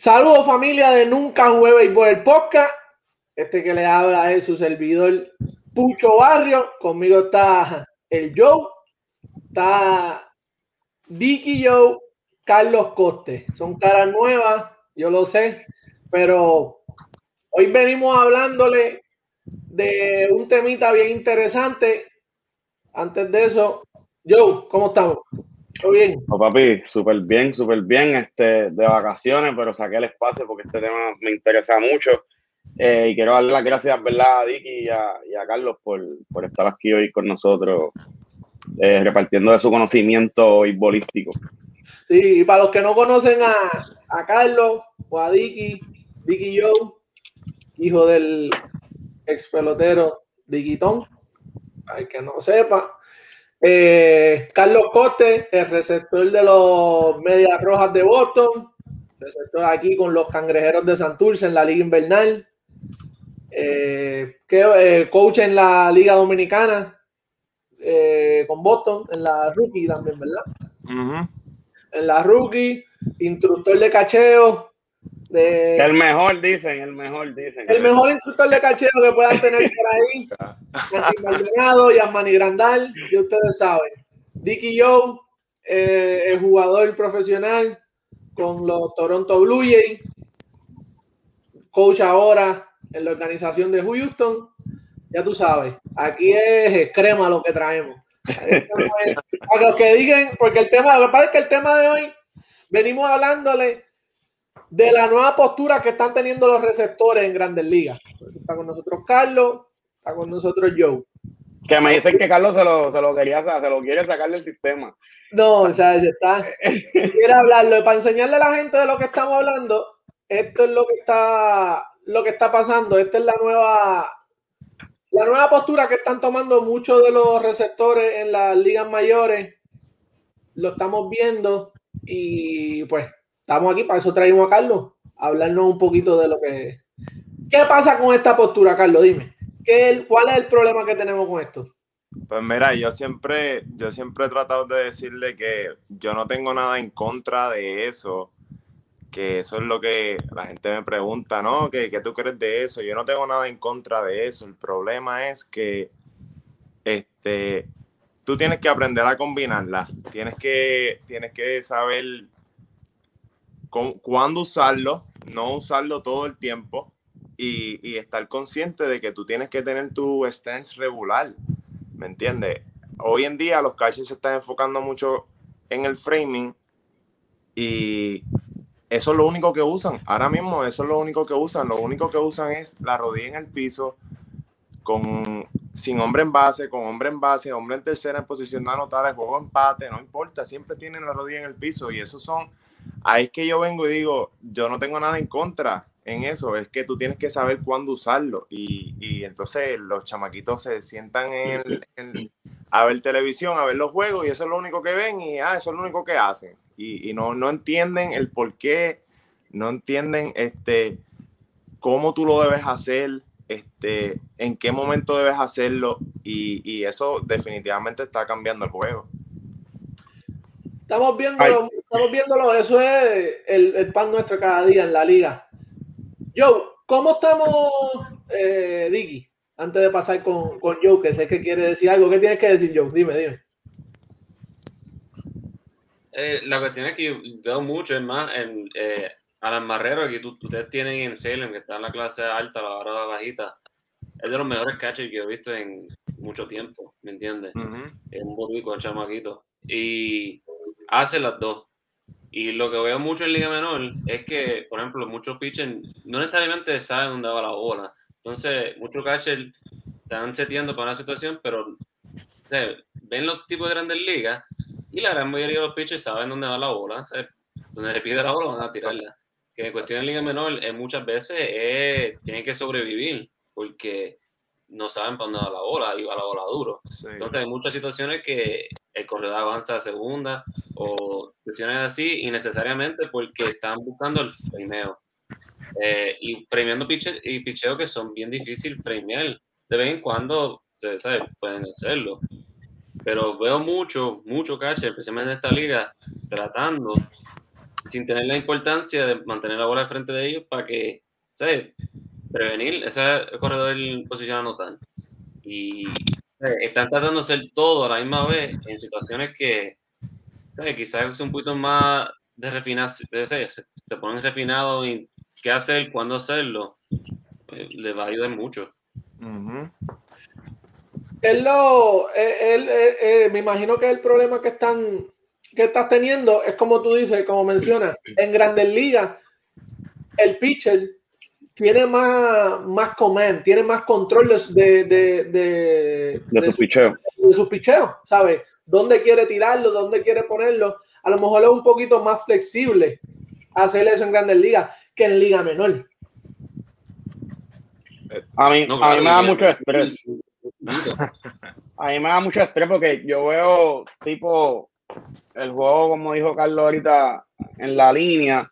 Saludos familia de Nunca Jueves por el podcast. Este que le habla es su servidor Pucho Barrio. Conmigo está el Joe, está Dicky Joe, Carlos Coste. Son caras nuevas, yo lo sé, pero hoy venimos hablándole de un temita bien interesante. Antes de eso, Joe, ¿cómo estamos? ¿Todo bien? Oh, papi, súper bien, súper bien. Este, de vacaciones, pero saqué el espacio porque este tema me interesa mucho. Eh, y quiero darle las gracias, ¿verdad? a Dicky y a, Carlos por, estar aquí hoy con nosotros, eh, repartiendo de su conocimiento bolístico. Sí, y para los que no conocen a, a Carlos o a Dicky, Dicky Joe, hijo del ex pelotero Diquitón, el que no sepa, eh, Carlos Cote, el receptor de los Medias Rojas de Boston, receptor aquí con los Cangrejeros de Santurce en la Liga Invernal, eh, que, eh, coach en la Liga Dominicana con Boston, en la Rookie también, ¿verdad? En la Rookie, instructor de cacheo, el mejor, dicen, el mejor, dicen. El mejor instructor de cacheo que puedan tener por ahí. Martín Maldonado, Yamani Grandal, y ustedes saben. Dicky Joe, eh, el jugador profesional con los Toronto Blue Jays. Coach ahora en la organización de Houston. Ya tú sabes, aquí es crema lo que traemos. Para los que digan, porque el tema, lo que pasa es que el tema de hoy venimos hablándole de la nueva postura que están teniendo los receptores en Grandes Ligas. Está con nosotros Carlos, está con nosotros Joe. Que me dicen que Carlos se lo, se lo quería se lo quiere sacar del sistema. No, o sea, está. quiere hablarlo. Para enseñarle a la gente de lo que estamos hablando, esto es lo que está, lo que está pasando. Esta es la nueva, la nueva postura que están tomando muchos de los receptores en las ligas mayores. Lo estamos viendo y pues estamos aquí, para eso traímos a Carlos, a hablarnos un poquito de lo que... ¿Qué pasa con esta postura, Carlos? Dime. ¿qué, ¿Cuál es el problema que tenemos con esto? Pues mira, yo siempre, yo siempre he tratado de decirle que yo no tengo nada en contra de eso, que eso es lo que la gente me pregunta, ¿no? ¿Qué, ¿Qué, tú crees de eso? Yo no tengo nada en contra de eso. El problema es que este, tú tienes que aprender a combinarla. Tienes que, tienes que saber cuándo usarlo, no usarlo todo el tiempo y, estar consciente de que tú tienes que tener tu stance regular, ¿me entiendes? Hoy en día los catchers se están enfocando mucho en el framing y eso es lo único que usan. Ahora mismo eso es lo único que usan. Lo único que usan es la rodilla en el piso, con, sin hombre en base, con hombre en base, hombre en tercera en posición de anotar, el juego empate, no importa, siempre tienen la rodilla en el piso y esos son ahí es que yo vengo y digo, yo no tengo nada en contra en eso, es que tú tienes que saber cuándo usarlo. Y, entonces los chamaquitos se sientan a ver televisión, a ver los juegos, y eso es lo único que ven, y ah, eso es lo único que hacen. Y, no, no entienden el por qué, no entienden este, cómo tú lo debes hacer, este, en qué momento debes hacerlo, y, y eso definitivamente está cambiando el juego. Estamos viéndolo, estamos viéndolo, eso es el, pan nuestro cada día en la liga. Joe, ¿cómo estamos, eh, Dicky? Antes de pasar con, con Joe, que sé que quiere decir algo, ¿qué tienes que decir, Joe? Dime, dime. Eh, la cuestión es que veo mucho, es más, en eh, Alan Marrero, que ustedes tienen en Salem, que está en la clase alta, la barra bajita, es de los mejores catchers que he visto en mucho tiempo, ¿me entiendes? Es un borrico, el chamaquito. Y hace las dos. Y lo que veo mucho en Liga Menor es que, por ejemplo, muchos pitchers no necesariamente saben dónde va la bola. Entonces, muchos catchers están seteando para una situación, pero ven los tipos de grandes ligas y la gran mayoría de los pitchers saben dónde va la bola. Donde le pide la bola van a tirarla. Que en cuestión de Liga Menor es, muchas veces tienen que sobrevivir porque no saben para dónde va la bola y va la bola duro. Entonces hay muchas situaciones que el corredor avanza a segunda o cuestiones así innecesariamente porque están buscando el frameo. Eh, y frameando pitcher, y picheo que son bien difícil framear. De vez en cuando ¿sabes? pueden hacerlo. Pero veo mucho, mucho catcher, especialmente en esta liga, tratando sin tener la importancia de mantener la bola al frente de ellos para que, ¿sabes? Prevenir ese corredor posicionado tan. Y están tratando de hacer todo a la misma vez en situaciones que, ¿sabes? Quizás es un poquito más de refinar, de, se, se ponen refinados y qué hacer, cuándo hacerlo, eh, le va a ayudar mucho. Él lo, él, eh, me imagino que el problema que están que estás teniendo es como tú dices, como mencionas, en Grandes Ligas, el pitcher tiene más, más command, tiene más control de, de, de, de, su picheo. De sus picheos, ¿sabes? ¿Dónde quiere tirarlo? ¿Dónde quiere ponerlo? A lo mejor es un poquito más flexible hacer eso en Grandes Ligas que en Liga Menor. A mí, a mí me da mucho estrés. A mí me da mucho estrés porque yo veo tipo el juego, como dijo Carlos ahorita, en la línea,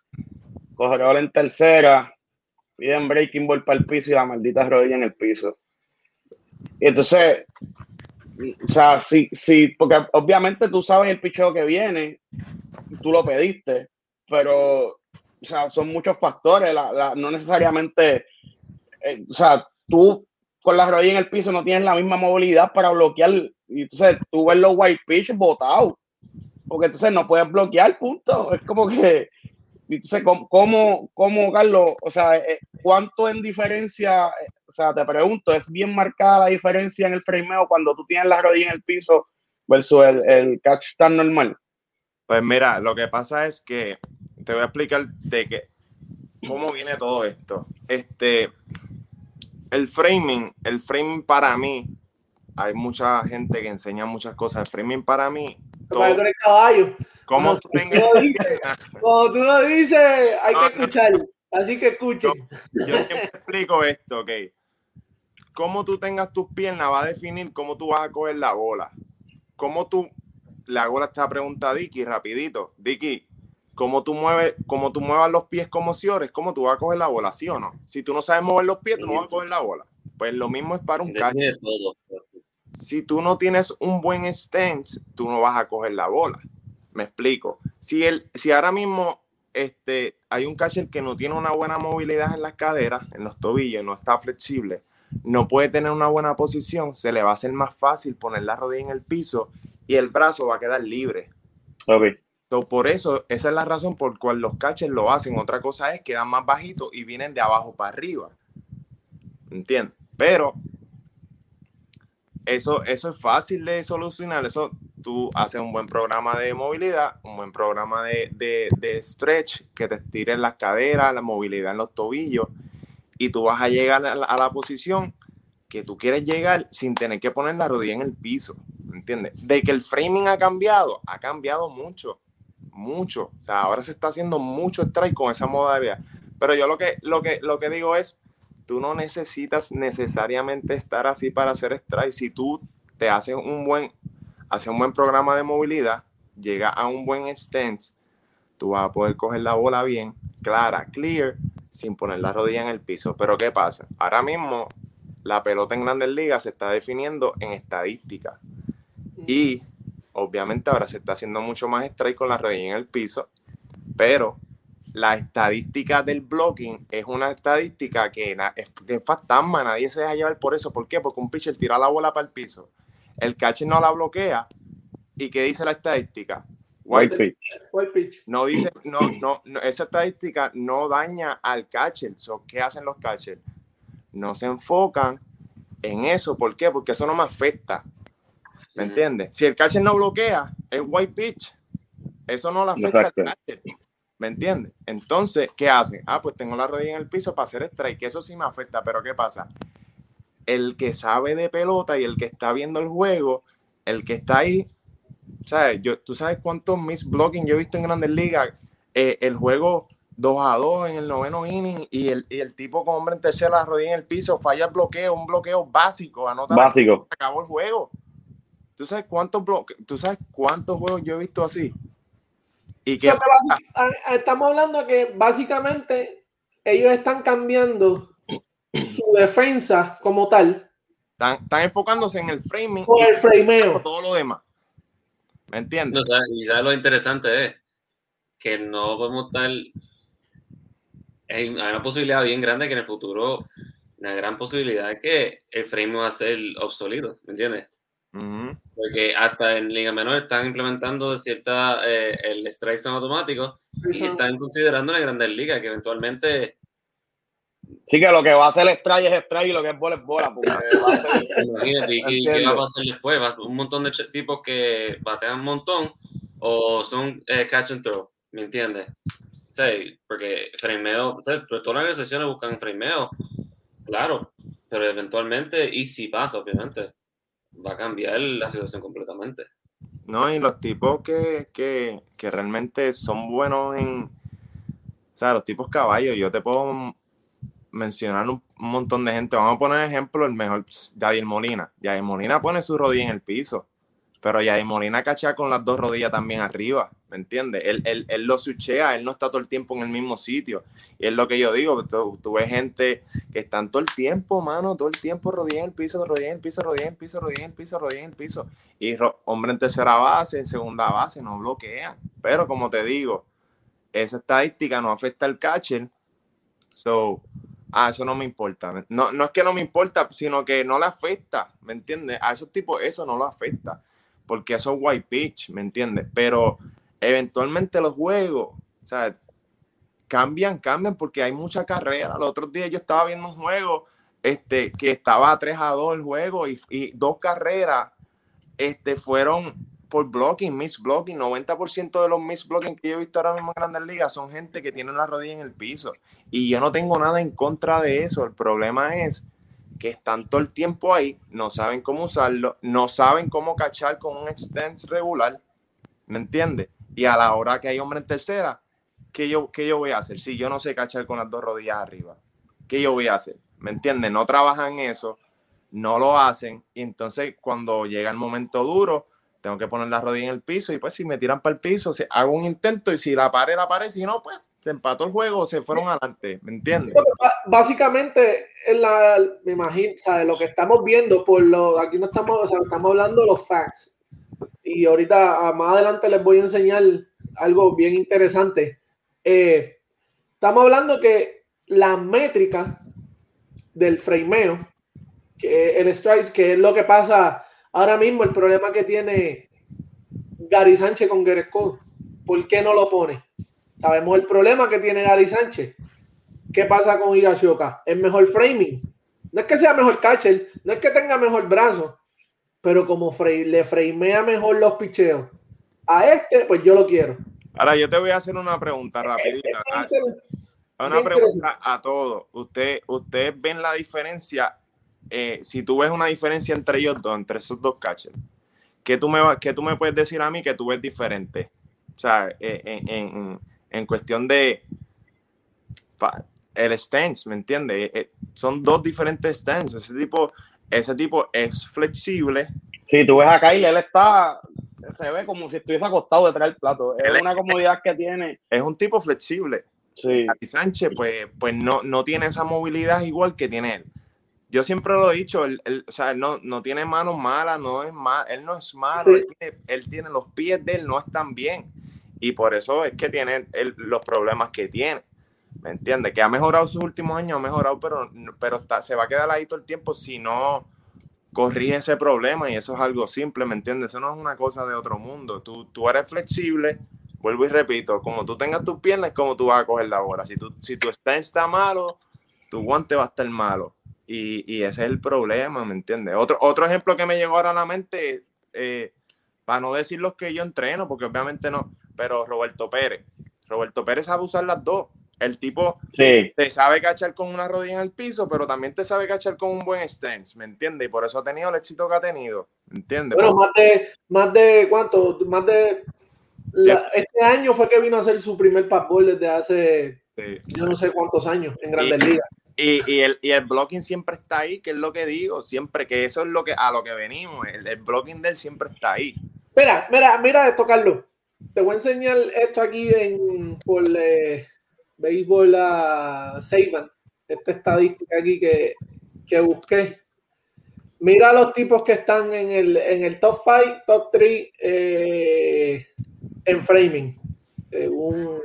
corredor en tercera, piden breaking ball para el piso y la maldita rodilla en el piso. Y entonces, o sea, sí, sí, porque obviamente tú sabes el picheo que viene, tú lo pediste, pero, o sea, son muchos factores, no necesariamente, eh, o sea, tú con la rodilla en el piso no tienes la misma movilidad para bloquear, y entonces tú ves los white pitch botados porque entonces no puedes bloquear, punto. Es como que, entonces, ¿cómo, cómo, Carlos? O sea, eh, ¿cuánto en diferencia? O sea, te pregunto, ¿es bien marcada la diferencia en el frameo cuando tú tienes la rodilla en el piso versus el, el catch tan normal? Pues mira, lo que pasa es que te voy a explicar de que cómo viene todo esto. Este, el framing, el framing para mí, hay mucha gente que enseña muchas cosas. El framing para mí caballo. Como tú, tú lo dices, hay que escuchar. Así que escuchen. Yo, siempre explico esto, ok. Cómo tú tengas tus piernas va a definir cómo tú vas a coger la bola. Cómo tú, la bola esta pregunta a Dicky, rapidito. Dicky, cómo tú mueves, cómo tú muevas los pies como Ciores, cómo tú vas a coger la bola, ¿sí o no? Si tú no sabes mover los pies, tú no vas a coger la bola. Pues lo mismo es para un catch si tú no tienes un buen stance, tú no vas a coger la bola. Me explico. Si, el, si ahora mismo este, hay un catcher que no tiene una buena movilidad en las caderas, en los tobillos, no está flexible, no puede tener una buena posición, se le va a hacer más fácil poner la rodilla en el piso y el brazo va a quedar libre. Okay. por eso, esa es la razón por cual los catchers lo hacen. Otra cosa es que dan más bajito y vienen de abajo para arriba. ¿Entiendes? Pero eso, eso es fácil de solucionar. Eso tú haces un buen programa de movilidad, un buen programa de, de, stretch que te estire las caderas, la movilidad en los tobillos y tú vas a llegar a la, posición que tú quieres llegar sin tener que poner la rodilla en el piso. ¿Entiendes? De que el framing ha cambiado, ha cambiado mucho, mucho. O sea, ahora se está haciendo mucho strike con esa modalidad. Pero yo lo que, lo que, lo que digo es, tú no necesitas necesariamente estar así para hacer strike. Si tú te haces un buen, haces un buen programa de movilidad, llega a un buen stance, tú vas a poder coger la bola bien, clara, clear, sin poner la rodilla en el piso. Pero ¿qué pasa? Ahora mismo la pelota en grandes ligas se está definiendo en estadística. Y obviamente ahora se está haciendo mucho más strike con la rodilla en el piso, pero la estadística del blocking es una estadística que es, que fantasma, nadie se deja llevar por eso. ¿Por qué? Porque un pitcher tira la bola para el piso, el catcher no la bloquea. ¿Y qué dice la estadística? White pitch. White pitch. No dice, no, no, esa estadística no daña al catcher. ¿Qué hacen los catchers? No se enfocan en eso. ¿Por qué? Porque eso no me afecta. ¿Me entiendes? Si el catcher no bloquea, es white pitch. Eso no le afecta al catcher. ¿Me entiendes? Entonces, ¿qué hacen? Ah, pues tengo la rodilla en el piso para hacer strike. Eso sí me afecta, pero ¿qué pasa? El que sabe de pelota y el que está viendo el juego, el que está ahí, ¿sabes? Yo, ¿Tú sabes cuántos miss blocking yo he visto en Grandes Ligas? Eh, el juego 2 a 2 en el noveno inning y el, y el tipo con hombre en tercera, la rodilla en el piso, falla el bloqueo, un bloqueo básico, anota básico. acabó el juego. ¿Tú sabes cuántos ¿Tú sabes cuántos juegos yo he visto así? Estamos hablando que básicamente ellos están cambiando su defensa como tal. Están, enfocándose en el framing. Por el frameo. Todo lo demás. ¿Me entiendes? y sabes lo interesante es que no podemos estar. Hay una posibilidad bien grande que en el futuro, una gran posibilidad es que el frame va a ser obsoleto, ¿me entiendes? Porque hasta en Liga Menor están implementando cierta, eh, el strike son automático y están considerando en Grandes Ligas que eventualmente. Sí, que lo que va a hacer el strike es strike y lo que es bola es bola. Imagínate, ¿y qué va a pasar después? Un montón de tipos que batean un montón o son eh, catch and throw, ¿me entiendes? Sí, porque frameo, o sea, todas las organizaciones buscan frameo, claro, pero eventualmente, y si pasa, obviamente va a cambiar la situación completamente. No, y los tipos que, que, que realmente son buenos en, o sea, los tipos caballos, yo te puedo mencionar un, montón de gente. Vamos a poner ejemplo el mejor, Javier Molina. Javier Molina pone su rodilla en el piso. Pero ya Molina cacha con las dos rodillas también arriba, ¿me entiendes? Él, él, él, lo suchea, él no está todo el tiempo en el mismo sitio. Y es lo que yo digo, tú, ves gente que están todo el tiempo, mano, todo el tiempo rodilla en el piso, rodilla en el piso, rodilla en el piso, rodilla en el piso, rodilla en el piso. Y hombre en tercera base, en segunda base, no bloquean. Pero como te digo, esa estadística no afecta al catcher. So, ah, eso no me importa. No, no es que no me importa, sino que no le afecta, ¿me entiendes? A esos tipos eso no lo afecta porque eso es white pitch, ¿me entiendes? Pero eventualmente los juegos, cambian, cambian porque hay mucha carrera. Los otros días yo estaba viendo un juego este, que estaba 3 a 2 el juego y, dos carreras este, fueron por blocking, miss blocking. 90% de los miss blocking que yo he visto ahora mismo en Grandes Ligas son gente que tiene la rodilla en el piso. Y yo no tengo nada en contra de eso. El problema es que están todo el tiempo ahí, no saben cómo usarlo, no saben cómo cachar con un extens regular, ¿me entiendes? Y a la hora que hay hombre en tercera, ¿qué yo, ¿qué yo voy a hacer? Si yo no sé cachar con las dos rodillas arriba, ¿qué yo voy a hacer? ¿Me entiendes? No trabajan eso, no lo hacen, y entonces cuando llega el momento duro, tengo que poner la rodilla en el piso, y pues si me tiran para el piso, hago un intento, y si la pared, la pared, si no, pues se empató el juego, se fueron adelante, ¿me entiendes? Básicamente, en la, me imagino, ¿sabes? lo que estamos viendo, por lo, aquí no estamos, o sea, estamos hablando de los facts. Y ahorita, más adelante, les voy a enseñar algo bien interesante. Eh, estamos hablando que la métrica del frameo, que el strike, que es lo que pasa ahora mismo, el problema que tiene Gary Sánchez con Gareth ¿por qué no lo pone? Sabemos el problema que tiene Gary Sánchez. ¿Qué pasa con Higashioka? Es mejor framing. No es que sea mejor catcher, no es que tenga mejor brazo, pero como le framea mejor los picheos a este, pues yo lo quiero. Ahora yo te voy a hacer una pregunta rapidita. Una pregunta a todos. Usted, ¿Ustedes ven la diferencia? Eh, si tú ves una diferencia entre ellos dos, entre esos dos catchers, ¿qué tú me, qué tú me puedes decir a mí que tú ves diferente? O sea, eh, en, en cuestión de el stance, ¿me entiendes? Eh, son dos diferentes stances. Ese tipo, ese tipo es flexible. Si tú ves acá y él está, se ve como si estuviese acostado detrás del plato. Es una comodidad que tiene. Es un tipo flexible. Sí. Y Sánchez, pues, pues no, no tiene esa movilidad igual que tiene él. Yo siempre lo he dicho, él, o sea, no, no tiene manos malas, no es mal, él no es malo, él, tiene, él tiene los pies de él, no están bien y por eso es que tiene los problemas que tiene. ¿Me entiendes? Que ha mejorado sus últimos años, ha mejorado, pero, pero se va a quedar ahí todo el tiempo si no corrige ese problema y eso es algo simple, ¿me entiendes? Eso no es una cosa de otro mundo. Tú, tú eres flexible, vuelvo y repito, como tú tengas tus piernas, como tú vas a coger la bola. Si, tú, si tu stand está malo, tu guante va a estar malo. Y, y, ese es el problema, ¿me entiendes? Otro, otro ejemplo que me llegó ahora a la mente, eh, para no decir los que yo entreno, porque obviamente no, pero Roberto Pérez. Roberto Pérez sabe usar las dos. El tipo te sabe cachar con una rodilla en el piso, pero también te sabe cachar con un buen stance, ¿me entiendes? Y por eso ha tenido el éxito que ha tenido, ¿me entiendes? Bueno, más de, más de cuánto, más de este año fue que vino a hacer su primer papel desde hace yo no sé cuántos años en Grandes Ligas. Y, y, el, y el blocking siempre está ahí, que es lo que digo, siempre que eso es lo que a lo que venimos, el, el blocking de él siempre está ahí. Mira, mira, mira esto, Carlos. Te voy a enseñar esto aquí en, por eh, Béisbol a Seiban, esta estadística aquí que, que, busqué. Mira los tipos que están en el, en el top 5, top 3 eh, en framing. según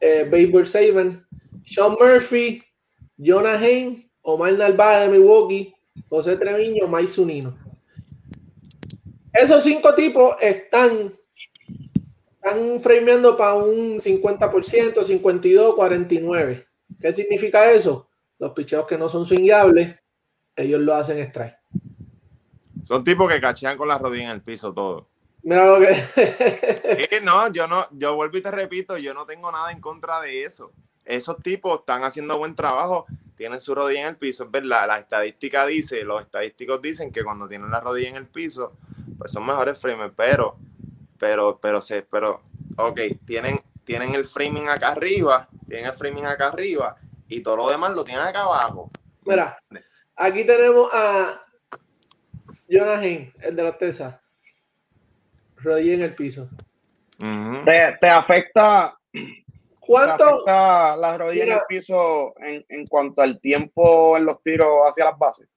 eh, Baseball Saban, Sean Murphy, Jonah Haynes, Omar Narváez de Milwaukee, José Treviño, Mike Zunino. Esos cinco tipos están, están frameando para un 50%, 52, 49. ¿Qué significa eso? Los picheos que no son swingables, ellos lo hacen strike. Son tipos que cachean con la rodilla en el piso todo. Mira lo que. no, yo no, yo vuelvo y te repito, yo no tengo nada en contra de eso. Esos tipos están haciendo buen trabajo, tienen su rodilla en el piso, es verdad. La estadística dice, los estadísticos dicen que cuando tienen la rodilla en el piso, pues son mejores framers, pero, pero, pero, se, pero, ok, tienen, tienen el framing acá arriba, tienen el framing acá arriba, y todo lo demás lo tienen acá abajo. Mira, aquí tenemos a Jonah el de los Texas. Rodilla en el piso. te, afecta. ¿Cuánto? afecta la rodilla en el piso en, cuanto al tiempo en los tiros hacia las bases?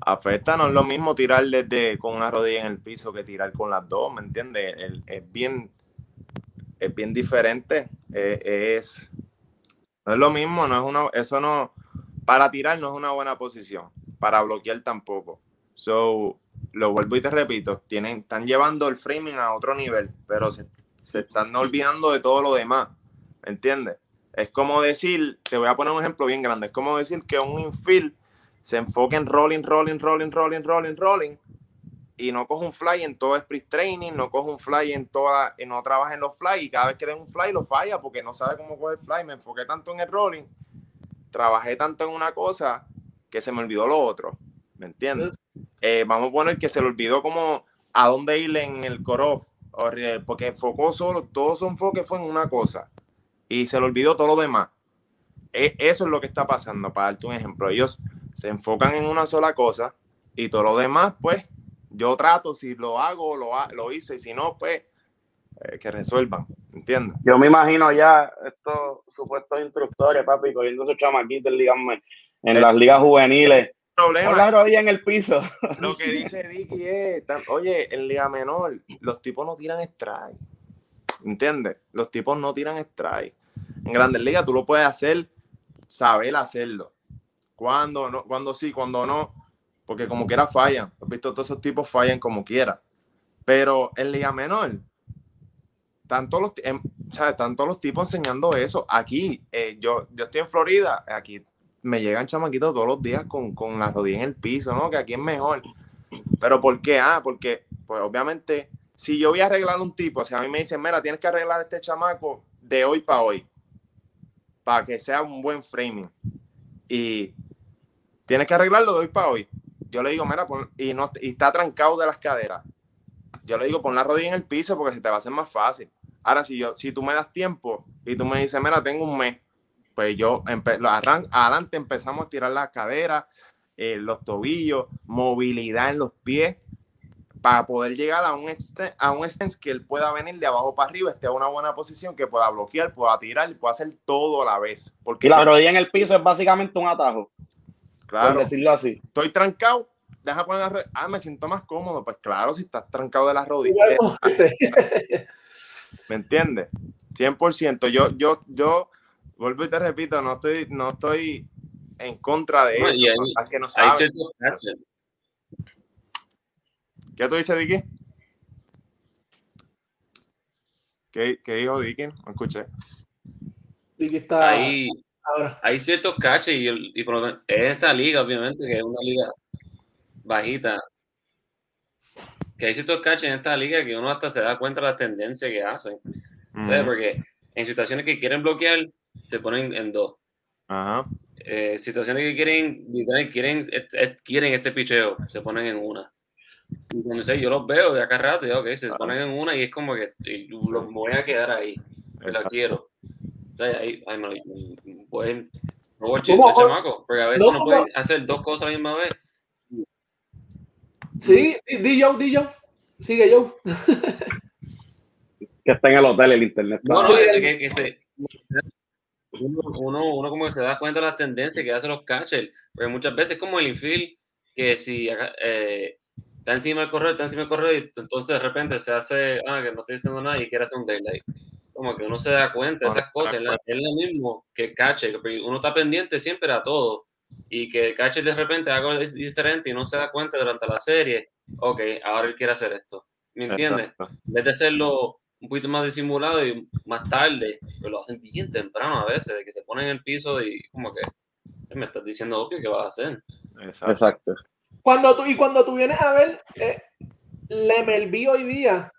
Afecta, no es lo mismo tirar desde con una rodilla en el piso que tirar con las dos, ¿me entiendes? es bien, es bien diferente. es, no es lo mismo, no es una, eso no, para tirar no es una buena posición, para bloquear tampoco. So, lo vuelvo y te repito, tienen, están llevando el framing a otro nivel, pero se, están olvidando de todo lo demás. ¿Me entiendes? Es como decir, te voy a poner un ejemplo bien grande, es como decir que un infield se enfoque en rolling, rolling, rolling, rolling, rolling, rolling, y no coge un fly en todo sprint training, no coge un fly en toda, y no trabaja en los fly, y cada vez que den un fly lo falla porque no sabe cómo coger fly. Me enfoqué tanto en el rolling, trabajé tanto en una cosa que se me olvidó lo otro. ¿Me entiendes? Eh, vamos a poner que se le olvidó como a dónde ir en el core porque enfocó solo, todo su enfoque fue en una cosa y se le olvidó todo lo demás. E, eso es lo que está pasando, para darte un ejemplo. Ellos se enfocan en una sola cosa y todo lo demás, pues, yo trato, si lo hago, lo, lo hice, y si no, pues, eh, que resuelvan, ¿entiendes? Yo me imagino ya estos supuestos instructores, papi, cogiendo esos chamaquitos, en las ligas juveniles, problema. la rodilla en el piso. Lo que dice Dicky es, oye, en Liga Menor, los tipos no tiran strike. ¿Entiendes? Los tipos no tiran strike. En Grandes Ligas tú lo puedes hacer, saber hacerlo. Cuando no, cuando sí, cuando no, porque como quiera fallan. Has visto todos esos tipos fallan como quiera. Pero en Liga Menor, tanto los, em, están todos los tipos enseñando eso. Aquí, eh, yo, yo estoy en Florida, aquí me llegan chamaquitos todos los días con, con la rodilla en el piso, ¿no? Que aquí es mejor. Pero ¿por qué? Ah, porque, pues obviamente, si yo voy a arreglar un tipo, si a mí me dicen, mira, tienes que arreglar este chamaco de hoy para hoy, para que sea un buen framing, y tienes que arreglarlo de hoy para hoy. Yo le digo, mira, y, no, y está trancado de las caderas. Yo le digo, pon la rodilla en el piso porque se te va a hacer más fácil. Ahora, si, yo, si tú me das tiempo y tú me dices, mira, tengo un mes, pues yo adelante empezamos a tirar la cadera, eh, los tobillos, movilidad en los pies, para poder llegar a un, a un stance que él pueda venir de abajo para arriba, esté en una buena posición, que pueda bloquear, pueda tirar y pueda hacer todo a la vez. Porque y la rodilla en el piso es básicamente un atajo. Claro. Por decirlo así. Estoy trancado, deja poner la Ah, me siento más cómodo. Pues claro, si estás trancado de las rodillas. ¿Me entiendes? 100%. Yo, yo, yo vuelvo y te repito, no estoy, no estoy en contra de eso. que no ¿Qué tú dices, Vicky? ¿Qué, ¿Qué, dijo Vicky? No escuché. Está ahí. Hay ciertos caches y, y en esta liga, obviamente, que es una liga bajita, que hay ciertos caches en esta liga que uno hasta se da cuenta de la tendencia que hacen. Porque en situaciones que quieren bloquear, se ponen en dos. Ajá. Eh, situaciones que quieren, quieren, quieren este picheo, se ponen en una. Y cuando sé, yo los veo de acá rato, y okay, se ponen en una y es como que los voy a quedar ahí. La quiero. O sea, ahí, ahí me, pueden. No chamaco, porque a veces no, pueden hacer dos cosas a la misma vez. Sí, di yo, di yo. Sigue yo. que está en el hotel el internet. No, no, que, que se, uno, uno, como que se da cuenta de las tendencias que hacen los catchers, porque muchas veces como el infield, que si eh, está encima del correo, está encima del correo, y entonces de repente se hace, ah, que no estoy diciendo nada y quiere hacer un daylight. Como que uno se da cuenta de esas cosas. Es, lo mismo que el catcher. Uno está pendiente siempre a todo. Y que el catcher de repente haga algo diferente y no se da cuenta durante la serie. Ok, ahora él quiere hacer esto. ¿Me entiendes? En vez de hacerlo un poquito más disimulado y más tarde, pero lo hacen bien temprano a veces, de que se ponen en el piso y como que me estás diciendo obvio que vas a hacer. Exacto. Cuando tú, y cuando tú vienes a ver, eh, la MLB hoy día,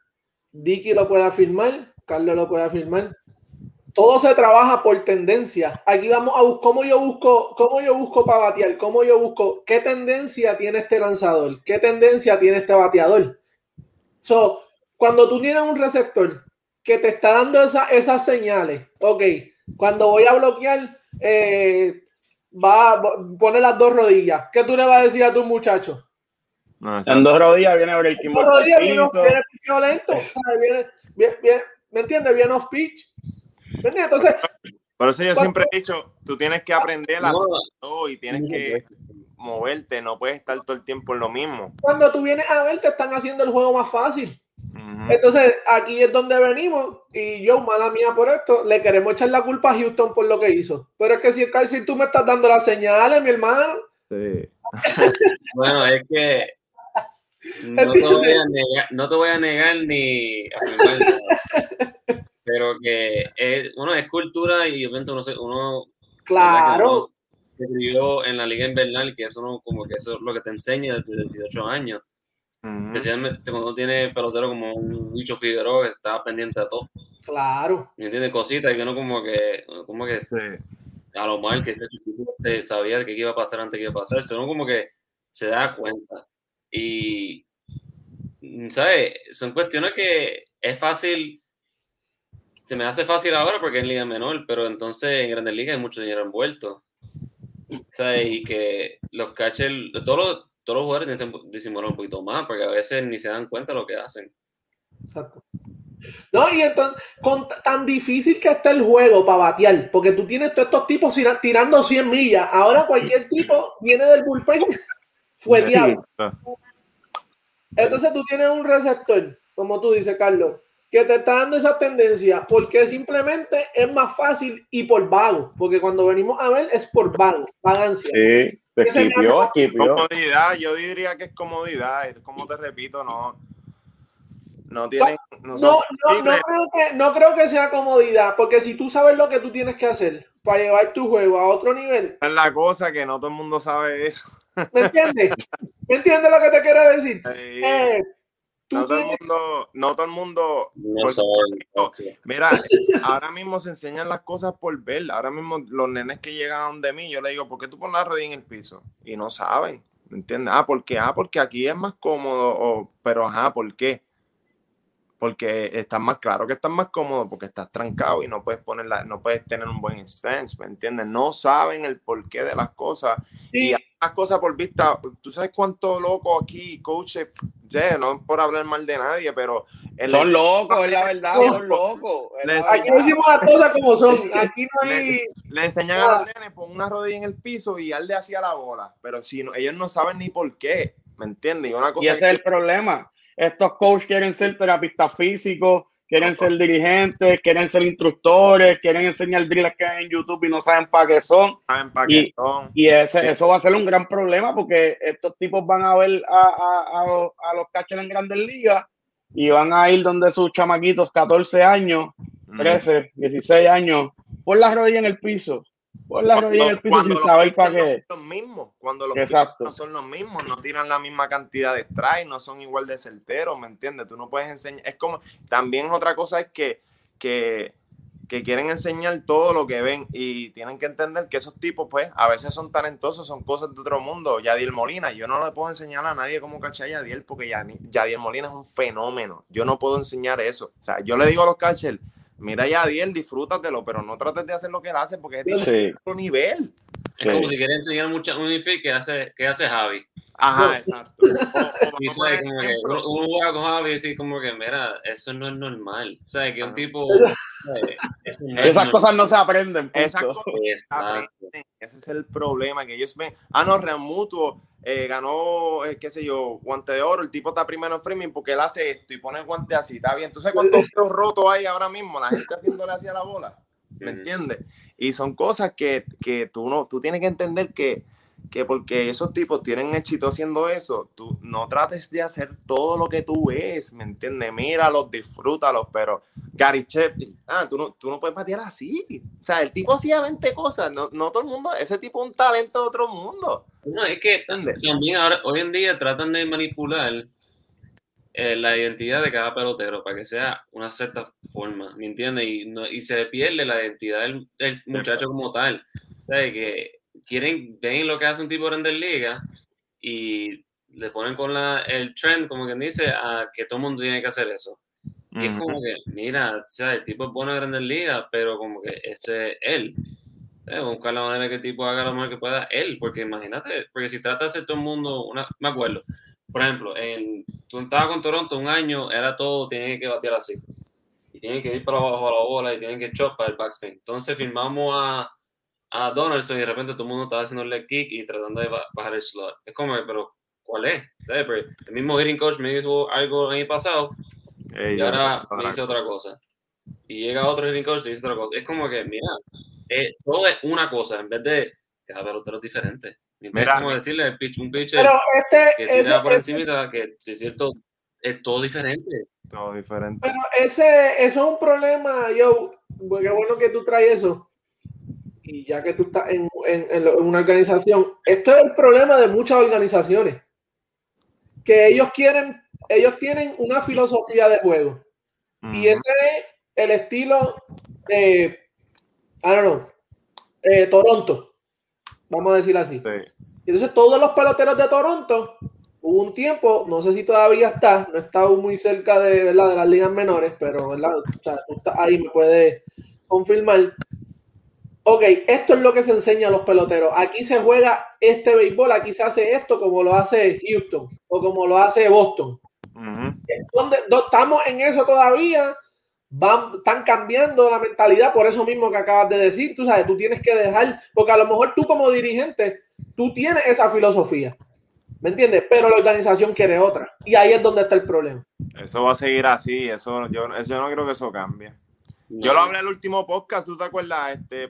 Dicky lo puede afirmar, Carlos lo puede afirmar. Todo se trabaja por tendencia. Aquí vamos a buscar cómo yo busco, cómo yo busco para batear, cómo yo busco, qué tendencia tiene este lanzador, qué tendencia tiene este bateador. So, cuando tú tienes un receptor que te está dando esas señales, ok, cuando voy a bloquear, eh, va, a pone las dos rodillas. ¿Qué tú le vas a decir a tu muchacho? en dos rodillas viene breaking ball. dos rodillas viene, viene violento. Viene, ¿Me entiendes? Viene off pitch. ¿Me entiendes? Entonces. Por eso yo siempre he dicho, tú tienes que aprender a hacer todo y tienes que moverte, no puedes estar todo el tiempo en lo mismo. Cuando tú vienes a ver, te están haciendo el juego más fácil. Entonces, aquí es donde venimos y yo, mala mía por esto, le queremos echar la culpa a Houston por lo que hizo. Pero es que si, si tú me estás dando las señales, mi hermano. Sí. bueno, es que no te, voy a negar, no te voy a negar ni pero que es, bueno, es cultura y obviamente uno, uno claro se vivió en la liga invernal que eso como que eso es lo que te enseña desde 18 años Especialmente cuando tiene pelotero como un Wicho Figueroa que está pendiente de todo. Claro. ¿Me entiendes? Cositas que no como que, como que a lo mal que se sabía de qué iba a pasar antes que iba a pasar, sino como que se da cuenta. Y, ¿sabes? Son cuestiones que es fácil, se me hace fácil ahora porque es liga menor, pero entonces en Grandes Ligas hay mucho dinero envuelto. ¿Sabes? Y que los catchers, todos los, todos los jugadores disimulan un poquito más, porque a veces ni se dan cuenta de lo que hacen. Exacto. No, y entonces, con tan difícil que está el juego para batear, porque tú tienes todos estos tipos tirando 100 millas, ahora cualquier tipo viene del bullpen, fue diablo. Entonces tú tienes un receptor, como tú dices, Carlos, que te está dando esa tendencia, porque simplemente es más fácil y por vago, porque cuando venimos a ver es por vago, vagancia. Sí. Comodidad, yo diría que es comodidad, como te repito, no. No tienen. No, no, creo que, no creo que sea comodidad, porque si tú sabes lo que tú tienes que hacer para llevar tu juego a otro nivel. Es la cosa que no todo el mundo sabe eso. ¿Me entiendes? ¿Me entiendes lo que te quiero decir? Eh, no todo, el mundo, no todo el mundo. mira, ahora mismo se enseñan las cosas por ver. Ahora mismo los nenes que llegan de mí, yo le digo, ¿por qué tú pones la rodilla en el piso? Y no saben, ¿me entiendes? Ah, ¿por qué? Ah, porque aquí es más cómodo, o, pero ajá, ¿por qué? Porque estás más claro que estás más cómodo porque estás trancado y no puedes poner no puedes tener un buen stance, ¿me entiendes? No saben el porqué de las cosas. Y las cosas por vista. ¿Tú sabes cuánto loco aquí, coach? no por hablar mal de nadie, pero. Son locos, es la verdad, son locos. Aquí decimos las cosas como son. Aquí no hay. Le, enseñan a los nenes, pon una rodilla en el piso y él le hacía la bola. Pero si no, ellos no saben ni por qué, ¿me entiendes? Y, una cosa y ese es el problema. Estos coaches quieren ser terapistas físicos quieren ser dirigentes, quieren ser instructores, quieren enseñar drills que hay en YouTube y no saben para qué son. y, y ese, eso va a ser un gran problema porque estos tipos van a ver a, a, a, los catchers en grandes ligas y van a ir donde sus chamaquitos, 14 años, 13, 16 años, por las rodillas en el piso. Por la rodilla en el piso sin saber para qué. No son los mismos, cuando los Exacto. no son los mismos, no tiran la misma cantidad de strikes, no son igual de certeros, ¿me entiendes? Tú no puedes enseñar. Es como. También otra cosa es que, que, que quieren enseñar todo lo que ven y tienen que entender que esos tipos, pues, a veces son talentosos, son cosas de otro mundo. Yadiel Molina, yo no le puedo enseñar a nadie cómo cachar a Yadiel porque Yadiel Molina es un fenómeno. Yo no puedo enseñar eso. O sea, yo le digo a los catchers mira ya Adiel, disfrútatelo, pero no trates de hacer lo que él hace porque es de otro nivel. Es como si quieres enseñar mucho un que hace, que hace Javi. Ajá, exacto. y como que uno, juega con Javi y como que, mira, eso no es normal. O sea, que un tipo... Esas cosas no se aprenden. Esas cosas Ese es el problema, que ellos ven, ah, no, Real Mutuo eh, ganó, eh, qué sé yo, guante de oro, el tipo está primero en framing porque él hace esto y pone el guante así, está bien. ¿Tú sabes cuántos rotos hay ahora mismo? La gente haciéndole hacia la bola, ¿me entiendes? Y son cosas que, que tú, no, tú tienes que entender que que porque esos tipos tienen éxito haciendo eso, tú no trates de hacer todo lo que tú ves, ¿me entiendes? Míralos, disfrútalos, pero Gary Sheffield, ah, tú no, tú no puedes patear así. O sea, el tipo hacía 20 cosas, no, no todo el mundo, ese tipo es un talento de otro mundo. No, es que también ahora, hoy en día tratan de manipular eh, la identidad de cada pelotero para que sea una cierta forma, ¿me entiendes? Y, no, y se pierde la identidad del, del muchacho como tal. O sea, que quieren, ven lo que hace un tipo de liga y le ponen con la, el trend, como quien dice, a que todo el mundo tiene que hacer eso. Y es como que, mira, o sea, el tipo es bueno en Grandes Ligas, pero como que ese es él. Eh, buscar la manera que el tipo haga lo mejor que pueda él, porque imagínate, porque si trata de hacer todo el mundo, una, me acuerdo, por ejemplo, en, tú estabas con Toronto un año, era todo, tiene que batear así. Y tienen que ir para abajo a la bola y tienen que chopar el backspin. Entonces firmamos a a Donaldson y de repente todo el mundo estaba haciendo el kick y tratando de bajar el slot. Es como, pero ¿cuál es? el mismo hitting coach me dijo algo el año pasado y ahora me dice otra cosa. Y llega otro hitting coach y dice otra cosa. Es como que, mira, eh, todo es una cosa en vez de cada pelotero es diferente. Mira, como decirle un pitcher pero este, que tira por encima que si es cierto, es todo diferente. Todo diferente. Pero ese, eso es un problema, yo. Qué bueno que tú traes eso y ya que tú estás en, una organización, esto es el problema de muchas organizaciones, que ellos quieren, ellos tienen una filosofía de juego y ese es el estilo de, I don't know, eh, Toronto, vamos a decir así. Entonces todos los peloteros de Toronto, hubo un tiempo, no sé si todavía está, no está muy cerca de, de las ligas menores, pero ¿verdad? tú estás ahí, me puedes confirmar ok, esto es lo que se enseña a los peloteros. Aquí se juega este béisbol, aquí se hace esto como lo hace Houston o como lo hace Boston. Estamos en eso todavía, van, están cambiando la mentalidad por eso mismo que acabas de decir. Tú sabes, tú tienes que dejar, porque a lo mejor tú como dirigente, tú tienes esa filosofía. ¿Me entiendes? Pero la organización quiere otra. Y ahí es donde está el problema. Eso va a seguir así. Eso, yo, yo no creo que eso cambie. Yo lo hablé en el último podcast, ¿tú te acuerdas? Este,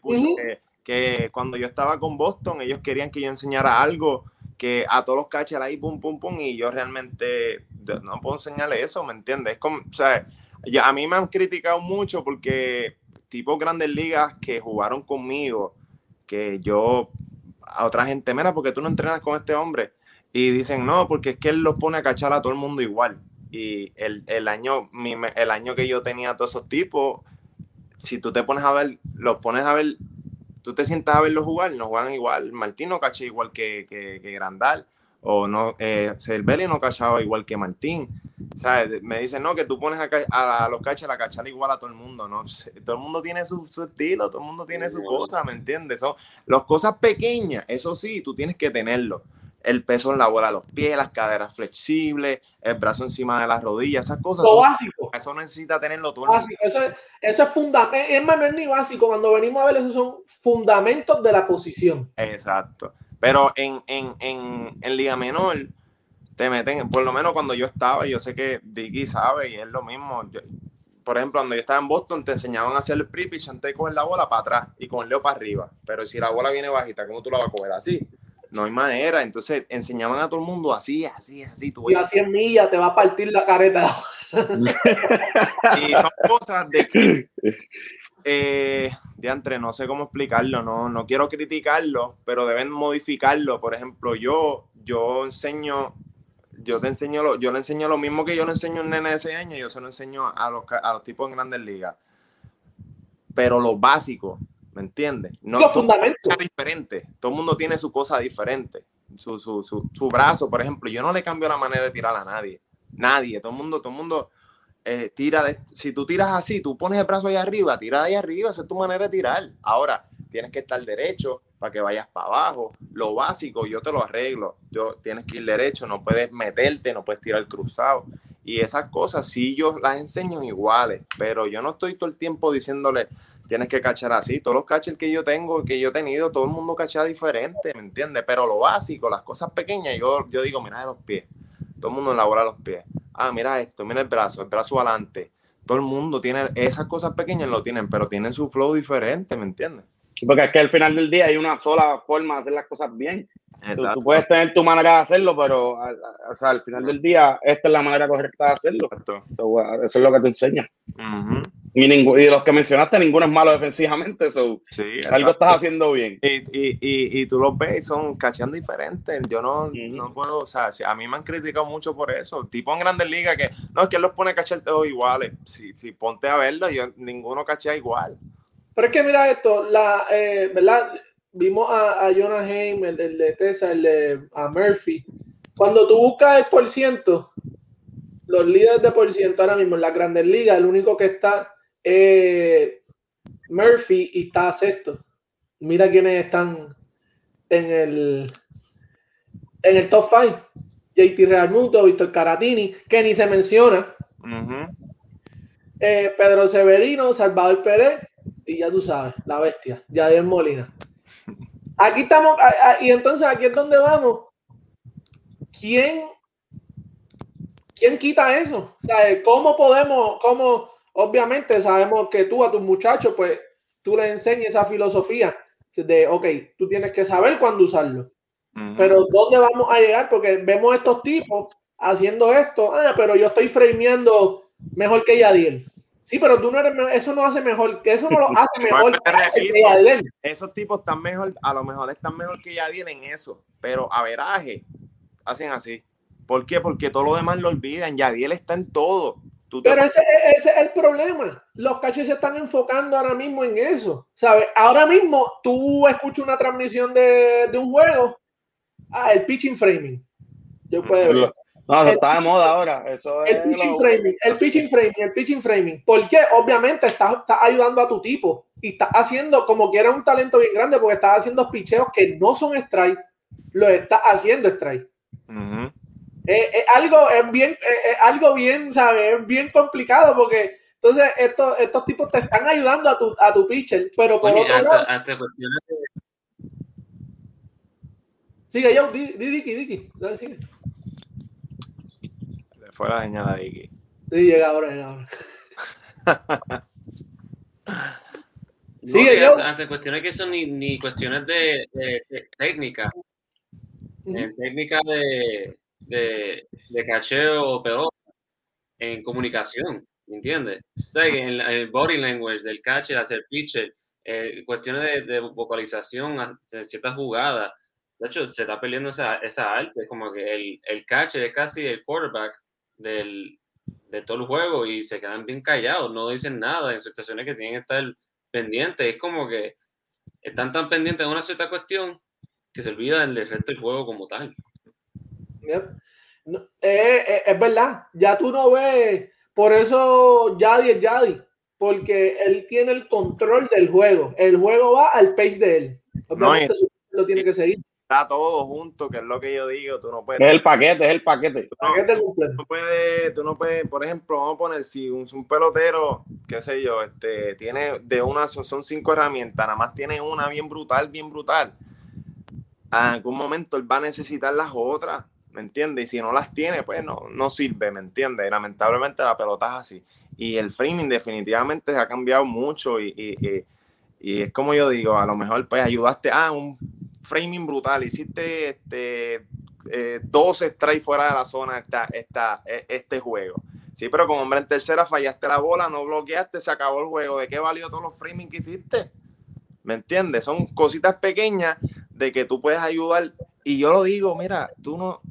que, cuando yo estaba con Boston, ellos querían que yo enseñara algo que a todos los catchers ahí, pum, pum, pum, y yo realmente no puedo enseñarle eso, ¿me entiendes? Es como, o sea, ya, a mí me han criticado mucho porque tipo grandes ligas que jugaron conmigo, que yo, a otra gente, mira, porque tú no entrenas con este hombre, y dicen, no, porque es que él los pone a cachar a todo el mundo igual. Y el, el año, el año que yo tenía a todos esos tipos, si tú te pones a ver, los pones a ver, tú te sientas a verlos jugar, no juegan igual. Martín no caché igual que, que, Grandal, o no, eh, Cervelli no cachaba igual que Martín. ¿Sabes? Me dicen, no, que tú pones a, a, los cachas a cachar igual a todo el mundo, ¿no? Todo el mundo tiene su, su estilo, todo el mundo tiene su cosa, ¿me entiendes? Son las cosas pequeñas, eso sí, tú tienes que tenerlo el peso en la bola los pies, las caderas flexibles, el brazo encima de las rodillas, esas cosas. Lo básico. Eso necesita tenerlo todo. Básico. Eso, es, eso es fundamental. Es más, no es ni básico. Cuando venimos a ver, esos son fundamentos de la posición. Exacto. Pero en, en, en, en Liga Menor, te meten, por lo menos cuando yo estaba, yo sé que Dicky sabe y es lo mismo. por ejemplo, cuando yo estaba en Boston, te enseñaban a hacer el pre-pitch antes de coger la bola para atrás y con Leo para arriba. Pero si la bola viene bajita, ¿cómo tú la vas a coger así? No hay manera. Entonces enseñaban a todo el mundo así, así, así. Tú y a 100 millas te va a partir la careta. y son cosas de que, eh, de no sé cómo explicarlo, no, no quiero criticarlo, pero deben modificarlo. Por ejemplo, yo, yo enseño, yo te enseño, lo, yo le enseño lo mismo que yo le enseño a un nene de ese año, yo se lo enseño a los, a los tipos en grandes ligas. Pero lo básico, ¿me entiendes? No, Los fundamentos. diferente. Todo el mundo tiene su cosa diferente. Su, su, su, su, brazo, por ejemplo, yo no le cambio la manera de tirar a nadie. Nadie, todo el mundo, todo el mundo eh, tira de, si tú tiras así, tú pones el brazo ahí arriba, tira de ahí arriba, esa es tu manera de tirar. Ahora, tienes que estar derecho para que vayas para abajo. Lo básico, yo te lo arreglo. Yo tienes que ir derecho, no puedes meterte, no puedes tirar cruzado. Y esas cosas sí yo las enseño iguales, pero yo no estoy todo el tiempo diciéndole, tienes que cachar así. Todos los catchers que yo tengo, que yo he tenido, todo el mundo cacha diferente, ¿me entiendes? Pero lo básico, las cosas pequeñas, yo, yo digo, mira los pies. Todo el mundo elabora los pies. Ah, mira esto, mira el brazo, el brazo adelante. Todo el mundo tiene esas cosas pequeñas, lo tienen, pero tienen su flow diferente, ¿me entiendes? Porque es que al final del día hay una sola forma de hacer las cosas bien. Tú, puedes tener tu manera de hacerlo, pero o sea, al final del día, esta es la manera correcta de hacerlo. eso es lo que te enseña. Y, los que mencionaste, ninguno es malo defensivamente. So, algo estás haciendo bien. Y, y, y, tú los ves, son cachando diferentes. Yo no, no puedo, o sea, a mí me han criticado mucho por eso. Tipo en Grandes Ligas, que no es que él los pone a cachar todos iguales. Si, si ponte a verlo, yo ninguno cachea igual. Pero es que mira esto, la, eh, ¿verdad? vimos a, Jonah Haim, el, de Tessa, el de a Murphy. Cuando tú buscas el por ciento, los líderes de por ciento ahora mismo en la Grandes Ligas, el único que está es Murphy y está sexto. Mira quiénes están en el en el top 5. JT Realmuto, Víctor Caratini, que ni se menciona. Eh, Pedro Severino, Salvador Pérez, y ya tú sabes, la bestia, Yadier Molina. Aquí estamos, y entonces aquí es donde vamos. ¿Quién, quién quita eso? ¿Cómo podemos, cómo, obviamente sabemos que tú a tus muchachos, pues tú les enseñas esa filosofía de, ok, tú tienes que saber cuándo usarlo. Pero ¿dónde vamos a llegar? Porque vemos estos tipos haciendo esto, ah, pero yo estoy frameando mejor que Yadiel. Sí, pero tú no eres eso no hace mejor, que eso no lo hace mejor que Esos tipos están mejor, a lo mejor están mejor que Yadiel en eso, pero a veraje hacen así. ¿Por qué? Porque todo lo demás lo olvidan. Yadiel está en todo. Pero ese, es el problema. Los caches se están enfocando ahora mismo en eso. ¿Sabes? Ahora mismo tú escuchas una transmisión de, de un juego. Ah, el pitching framing. Yo puedo ver. No, eso está de moda ahora. Eso el, pitching framing, el pitching framing, el pitching framing. Porque obviamente estás, ayudando a tu tipo y estás haciendo como que era un talento bien grande porque estás haciendo picheos que no son strike, lo estás haciendo strike. Es, algo, es bien, algo bien, ¿sabes? bien complicado porque entonces estos, estos tipos te están ayudando a tu, a tu pitcher, pero por otro lado. Sigue yo, di, di, Diki, Diki, sigue fue la señal de aquí. Sí, llega ahora, llega ahora. Sigue yo. Ante cuestiones que son ni, ni cuestiones de, técnica. En técnica de, de, de cacheo peor, en comunicación, ¿me entiendes? O en, el body language del catcher, hacer pitcher, eh, cuestiones de, vocalización, en ciertas jugadas. De hecho, se está perdiendo esa, esa arte, como que el, el catcher es casi el quarterback del, de todo el juego y se quedan bien callados, no dicen nada en situaciones que tienen que estar pendientes. Es como que están tan pendientes de una cierta cuestión que se olvidan del resto del juego como tal. Es verdad, ya tú no ves, por eso Yadi es Yadi, porque él tiene el control del juego, el juego va al pace de él. Obviamente lo tiene que seguir está todo junto, que es lo que yo digo, tú no puedes... Es el paquete, es el paquete. No, tú, no puedes, tú no puedes, por ejemplo, vamos a poner, si un, un, pelotero, qué sé yo, este, tiene de una, son cinco herramientas, nada más tiene una bien brutal, bien brutal, en algún momento él va a necesitar las otras, ¿me entiendes? Y si no las tiene, pues no, no sirve, ¿me entiendes? lamentablemente la pelota es así. Y el framing definitivamente ha cambiado mucho y, y, es como yo digo, a lo mejor pues ayudaste a un framing brutal, hiciste este, eh, 12 strikes fuera de la zona esta, esta, e, este juego. Sí, pero como hombre en tercera fallaste la bola, no bloqueaste, se acabó el juego. ¿De qué valió todos los framing que hiciste? ¿Me entiendes? Son cositas pequeñas de que tú puedes ayudar. Y yo lo digo, mira, tú no,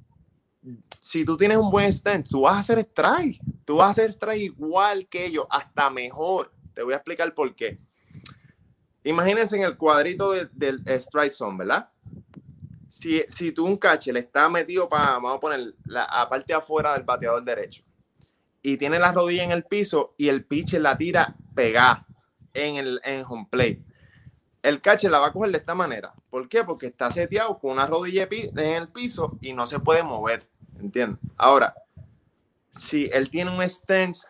si tú tienes un buen stand, tú vas a hacer strike. Tú vas a hacer strike igual que ellos, hasta mejor. Te voy a explicar por qué. Imagínense en el cuadrito del strike zone, ¿verdad? Si, si tú un catcher le está metido para, vamos a poner la parte afuera del bateador derecho y tiene la rodilla en el piso y el pitcher la tira pegada en el en home plate. El catcher la va a coger de esta manera. ¿Por qué? Porque está seteado con una rodilla en el piso y no se puede mover. ¿Entiendes? Ahora, si él tiene un stance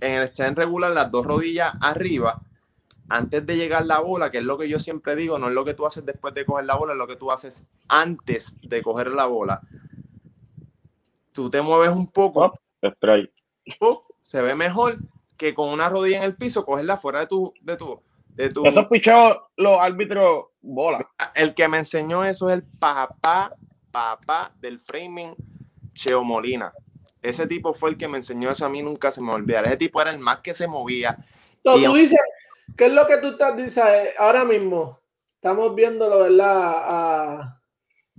en el stance regular, las dos rodillas arriba, antes de llegar la bola, que es lo que yo siempre digo, no es lo que tú haces después de coger la bola, es lo que tú haces antes de coger la bola. Tú te mueves un poco, oh, se ve mejor que con una rodilla en el piso cogerla fuera de tu, de tu, de tu. Esos pichados los árbitros bola. El que me enseñó eso es el papá, papá del framing, Cheo Molina. Ese tipo fue el que me enseñó eso a mí, nunca se me olvidará. Ese tipo era el más que se movía. Entonces, tú dices, ¿qué es lo que tú estás diciendo ahora mismo? Estamos viéndolo, ¿verdad?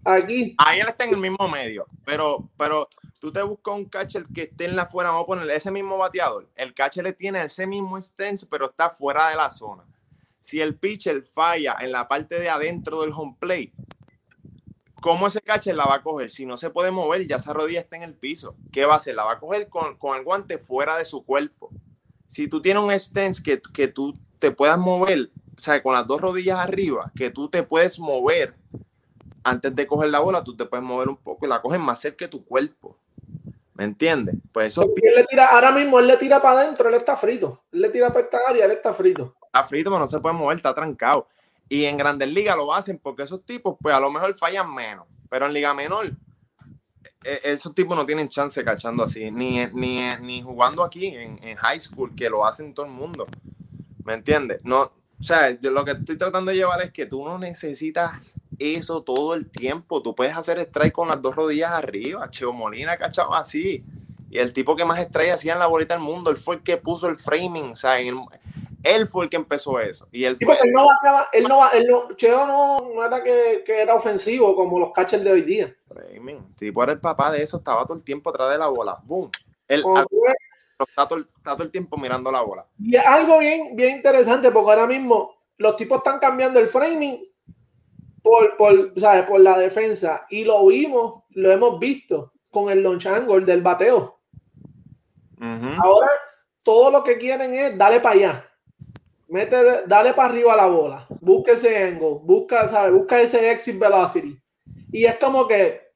aquí. Ahí él está en el mismo medio, pero, pero tú te buscas un catcher que esté en la fuera, vamos a ponerle ese mismo bateador. El catcher le tiene ese mismo stance, pero está fuera de la zona. Si el pitcher falla en la parte de adentro del home plate, ¿cómo ese catcher la va a coger? Si no se puede mover, ya esa rodilla está en el piso. ¿Qué va a hacer? La va a coger con, con el guante fuera de su cuerpo. Si tú tienes un stance que, que tú te puedas mover, o sea, con las dos rodillas arriba, que tú te puedes mover antes de coger la bola, tú te puedes mover un poco y la coges más cerca de tu cuerpo. ¿Me entiendes? Pues eso. Él le tira, ahora mismo él le tira para adentro, él está frito. Él le tira para esta área, él está frito. Está frito, pero no se puede mover, está trancado. Y en Grandes Ligas lo hacen porque esos tipos, pues a lo mejor fallan menos. Pero en Liga Menor, e, esos tipos no tienen chance cachando así. Ni, ni, ni jugando aquí en, en, high school, que lo hacen todo el mundo. ¿Me entiendes? No, o sea, yo lo que estoy tratando de llevar es que tú no necesitas eso todo el tiempo. Tú puedes hacer strike con las dos rodillas arriba. Cheo Molina cachaba así. Y el tipo que más strike hacía en la bolita del mundo, él fue el que puso el framing. O sea, él fue el que empezó eso. Y él, fue, él no él no, él no, Cheo no, era que, que, era ofensivo como los catchers de hoy día. Tipo era el papá de eso, estaba todo el tiempo atrás de la bola. Boom. Él, está, todo, está todo el tiempo mirando la bola. Y es algo bien, bien interesante porque ahora mismo los tipos están cambiando el framing por, por, ¿sabes? por la defensa. Y lo vimos, lo hemos visto con el launch angle del bateo. Ahora todo lo que quieren es darle para allá. Mete, dale para arriba la bola. Busca ese angle. Busca, ¿sabes? Busca ese exit velocity. Y es como que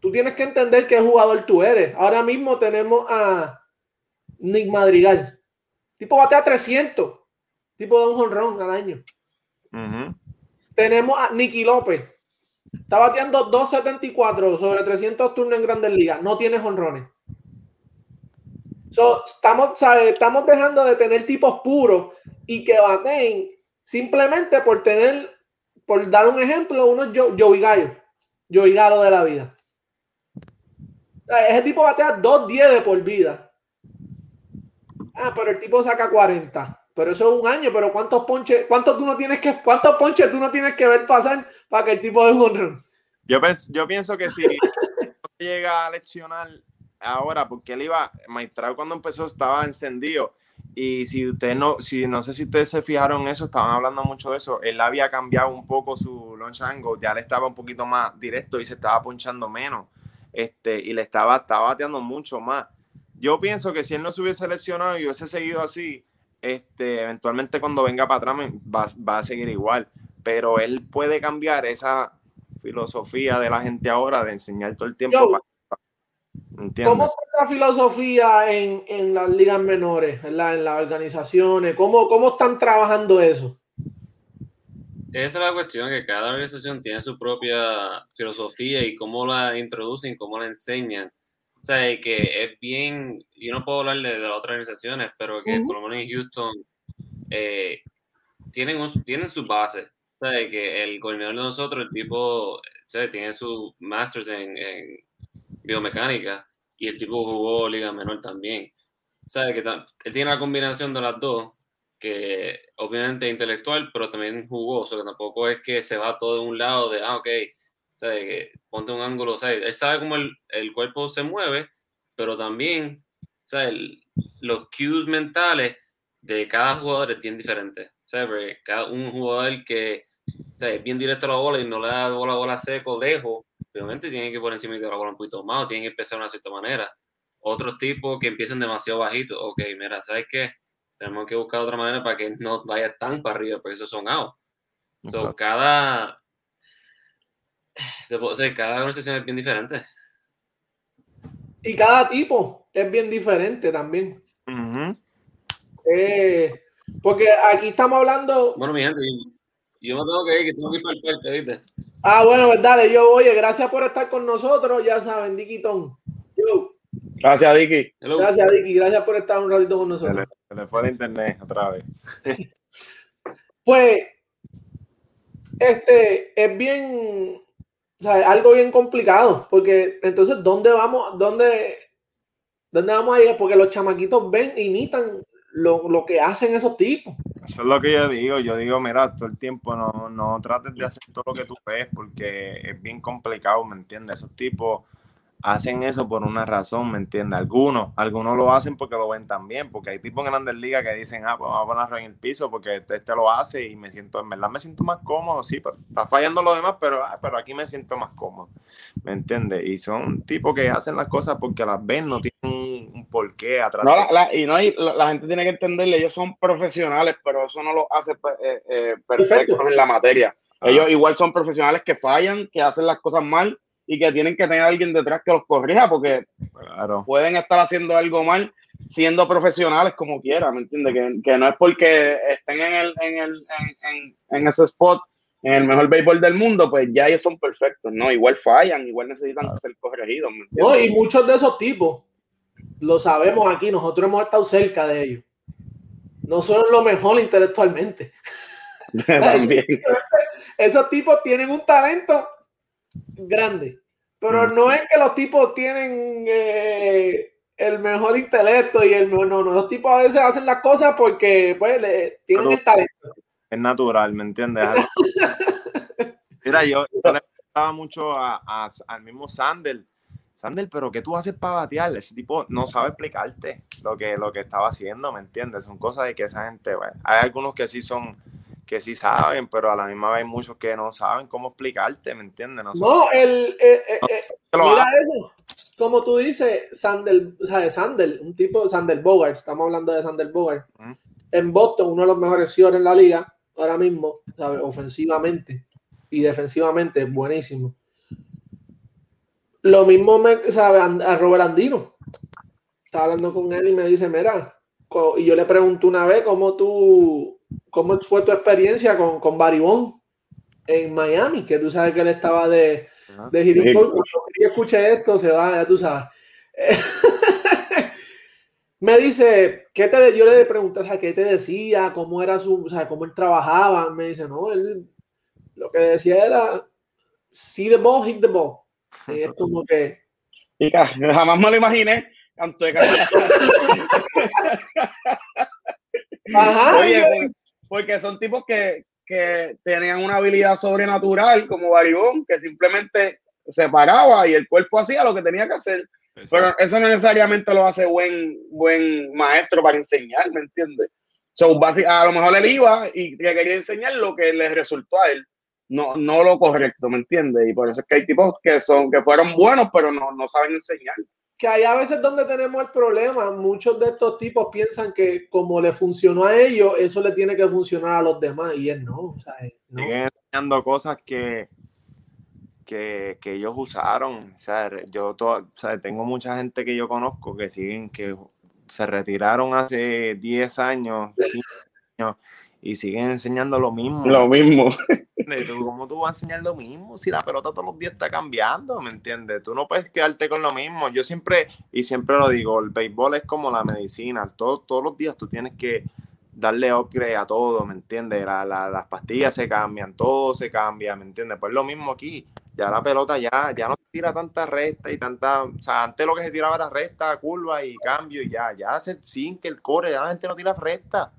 tú tienes que entender qué jugador tú eres. Ahora mismo tenemos a Nick Madrigal. Tipo batea 300. Tipo de un honrón al año. Tenemos a Nicky López. Está bateando 2.74 sobre 300 turnos en Grandes Ligas. No tiene honrones. estamos, estamos dejando de tener tipos puros y que baten simplemente por tener, por dar un ejemplo, uno Joey Gallo. Joey Galo de la vida. Ese tipo batea 2.10 de por vida. Ah, pero el tipo saca 40. Pero eso es un año, pero ¿cuántos ponches, cuántos tú no tienes que, cuántos ponches tú no tienes que ver pasar para que el tipo de un run? Yo, yo pienso que si llega a leccionar ahora, porque él iba, Maestrado cuando empezó estaba encendido. Y si ustedes no, si no sé si ustedes se fijaron en eso, estaban hablando mucho de eso. Él había cambiado un poco su launch angle, ya le estaba un poquito más directo y se estaba ponchando menos. Este, y le estaba, estaba bateando mucho más. Yo pienso que si él no se hubiese lesionado y hubiese seguido así, este, eventualmente cuando venga para atrás va, a seguir igual, pero él puede cambiar esa filosofía de la gente ahora de enseñar todo el tiempo. ¿Cómo es la filosofía en, las ligas menores, en, las organizaciones? ¿Cómo, ¿Cómo están trabajando eso? Esa es la cuestión, que cada organización tiene su propia filosofía y cómo la introducen, cómo la enseñan. O sea, que es bien, yo no puedo hablar de, las otras organizaciones, pero que por lo menos en Houston eh, tienen, tienen su base. O sea, que el coordinador de nosotros, el tipo, tiene su master's en, biomecánica y el tipo jugó Liga Menor también. Sea, que él tiene la combinación de las dos, que obviamente es intelectual, pero también jugó. O sea, que tampoco es que se va todo de un lado de, ah, ok, que ponte un ángulo, o él sabe cómo el, el, cuerpo se mueve, pero también, los cues mentales de cada jugador es bien diferente. cada un jugador que es bien directo a la bola y no le da la bola, bola seco lejos, obviamente tiene que poner encima de la bola un poquito más, o tiene que empezar de una cierta manera. Otros tipos que empiezan demasiado bajitos, ok, mira, ¿sabes qué? Tenemos que buscar otra manera para que no vaya tan para arriba, porque esos son out. So, cada, cada organización es bien diferente. Y cada tipo es bien diferente también. Eh, Porque aquí estamos hablando. Bueno, mi gente, yo me tengo que ir, que tengo que ir para el parque, ¿viste? Ah, bueno, pues dale, yo, oye, gracias por estar con nosotros, ya saben, Diquitón. Yo. Gracias, Dicky. Gracias, Dicky, gracias por estar un ratito con nosotros. Se le fue el internet otra vez. pues, este, es bien, o sea, algo bien complicado, porque entonces, ¿dónde vamos, dónde, dónde vamos a ir? Porque los chamaquitos ven, imitan lo, lo, que hacen esos tipos. Eso es lo que yo digo. Yo digo, mira, todo el tiempo no, no trates de hacer todo lo que tú ves porque es bien complicado, ¿me entiendes? Esos tipos hacen eso por una razón, ¿me entiendes? Algunos, algunos lo hacen porque lo ven también, porque hay tipos en Grandes Ligas que dicen, ah, pues vamos a ponerlo en el piso porque este, este, lo hace y me siento, en verdad me siento más cómodo, sí, pero está fallando lo demás, pero, ah, pero aquí me siento más cómodo, ¿me entiendes? Y son tipos que hacen las cosas porque las ven, no tienen un, porqué atrás. No, la, y no, y la, gente tiene que entenderle, ellos son profesionales, pero eso no lo hace pues, eh, eh, perfectos en la materia. Ah. Ellos igual son profesionales que fallan, que hacen las cosas mal, y que tienen que tener alguien detrás que los corrija porque pueden estar haciendo algo mal siendo profesionales como quiera, ¿me entiendes? Que, no es porque estén en, el, en, el, en, en, ese spot, en el mejor béisbol del mundo, pues ya ellos son perfectos, ¿no? Igual fallan, igual necesitan ser corregidos, ¿me No, y muchos de esos tipos, lo sabemos aquí, nosotros hemos estado cerca de ellos. No son lo mejor intelectualmente. esos tipos tienen un talento grande. Pero no es que los tipos tienen eh, el mejor intelecto y el no, no, los tipos a veces hacen las cosas porque pues tienen el talento. Es natural, ¿me entiendes? Mira, yo, le preguntaba mucho a, al mismo Sandel. Sandel, pero ¿qué tú haces para batear? Ese tipo no sabe explicarte lo que, lo que estaba haciendo, ¿me entiendes? Son cosas de que esa gente, bueno, hay algunos que sí son que sí saben, pero a la misma vez hay muchos que no saben cómo explicarte, ¿me entiendes? No, el, eh, eh, eh, mira eso, como tú dices, Sandel, o Sandel, un tipo, Sandel Bogart, estamos hablando de Sandel Bogart, en Boston, uno de los mejores señores en la liga, ahora mismo, ¿sabes? ofensivamente y defensivamente, buenísimo. Lo mismo me sabe a Robert Andino. Estaba hablando con él y me dice, mira, y yo le pregunto una vez cómo tú ¿Cómo fue tu experiencia con, con Baribón en Miami? Que tú sabes que él estaba de, de Cuando escuche esto, se va, ya tú sabes. me dice, ¿qué te, yo le pregunté, o ¿qué te decía? ¿Cómo era su, o sea, cómo él trabajaba? Me dice, no, él lo que decía era, see the ball, hit the ball. Y es como que... Y jamás me lo imaginé. Ajá. Oye, porque son tipos que, que tenían una habilidad sobrenatural como Baribón, que simplemente se paraba y el cuerpo hacía lo que tenía que hacer. Pero eso no necesariamente lo hace buen, buen maestro para enseñar, ¿me entiendes? So, a lo mejor él iba y quería enseñar lo que le resultó a él, no, no lo correcto, ¿me entiendes? Y por eso es que hay tipos que son que fueron buenos, pero no, no saben enseñar que hay a veces donde tenemos el problema. Muchos de estos tipos piensan que como le funcionó a ellos, eso le tiene que funcionar a los demás y él no. No. Siguen enseñando cosas que, que, que, ellos usaron. O sea, yo o sea, tengo mucha gente que yo conozco que siguen, que se retiraron hace 10 años, 15 años y siguen enseñando lo mismo. Lo mismo. ¿Cómo tú vas a enseñar lo mismo si la pelota todos los días está cambiando? ¿Me entiendes? Tú no puedes quedarte con lo mismo. Yo siempre, y siempre lo digo, el béisbol es como la medicina. Todo, todos los días tú tienes que darle upgrade a todo, ¿me entiendes? las pastillas se cambian, todo se cambia, ¿me entiendes? Pues lo mismo aquí. Ya la pelota ya, ya no tira tanta recta y tanta. O sea, antes lo que se tiraba era recta, curva y cambio y ya. Ya hace sin que el core, ya la gente no tira recta.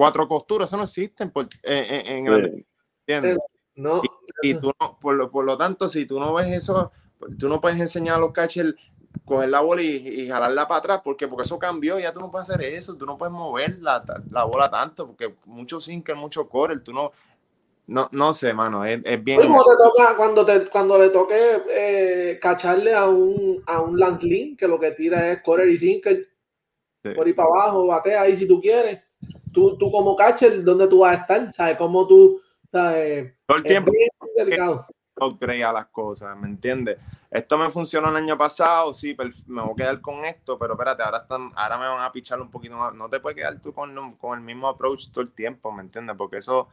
Cuatro costuras, eso no existen en, en, eh, no, y, tú no, por lo, por lo tanto, si tú no ves eso, tú no puedes enseñar a los catchers coger la bola y, jalarla para atrás, porque porque eso cambió, ya tú no puedes hacer eso, tú no puedes mover la, la bola tanto, porque mucho sinker, mucho core, tú no, no, no sé, mano, es, es bien. cuando, te, cuando le toque eh, cacharle a un, a un Lance Lynn, que lo que tira es core y sinker, por ahí para abajo, batea ahí si tú quieres. Tú, tú como catcher, ¿dónde tú vas a estar? ¿Sabes? Cómo tú todo el tiempo. upgrade a las cosas, ¿me entiendes? Esto me funcionó el año pasado, sí, me voy a quedar con esto, pero espérate, ahora, están, ahora me van a pichar un poquito más. No te puedes quedar tú con, con el mismo approach todo el tiempo, ¿me entiendes? Porque eso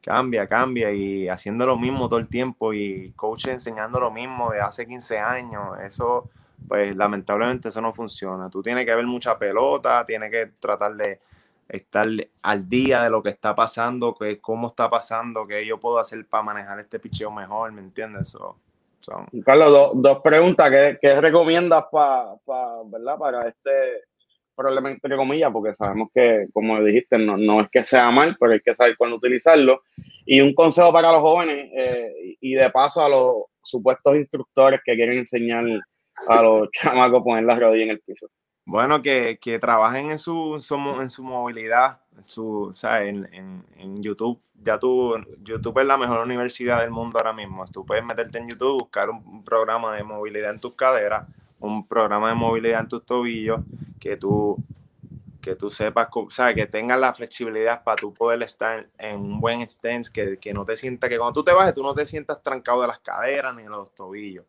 cambia, cambia y haciendo lo mismo todo el tiempo y coach enseñando lo mismo de hace 15 años, eso, pues lamentablemente eso no funciona. Tú tienes que ver mucha pelota, tienes que tratar de estar al día de lo que está pasando, que, cómo está pasando, qué yo puedo hacer para manejar este picheo mejor, ¿me entiendes? Carlos, dos preguntas. ¿Qué, qué recomiendas para, ¿verdad? para este problema, entre comillas? Porque sabemos que, como dijiste, no, no, es que sea mal, pero hay que saber cuándo utilizarlo. Y un consejo para los jóvenes eh, y de paso a los supuestos instructores que quieren enseñar a los chamacos a poner las rodillas en el piso. Bueno, que, que trabajen en su, en su movilidad, en, su, o sea, en, en, en, YouTube. Ya tú, YouTube es la mejor universidad del mundo ahora mismo. Tú puedes meterte en YouTube, buscar un, programa de movilidad en tus caderas, un programa de movilidad en tus tobillos, que tú, que tú sepas, o sea, que tengas la flexibilidad para tú poder estar en un buen stance, que, que no te sientas, que cuando tú te bajes, tú no te sientas trancado de las caderas ni de los tobillos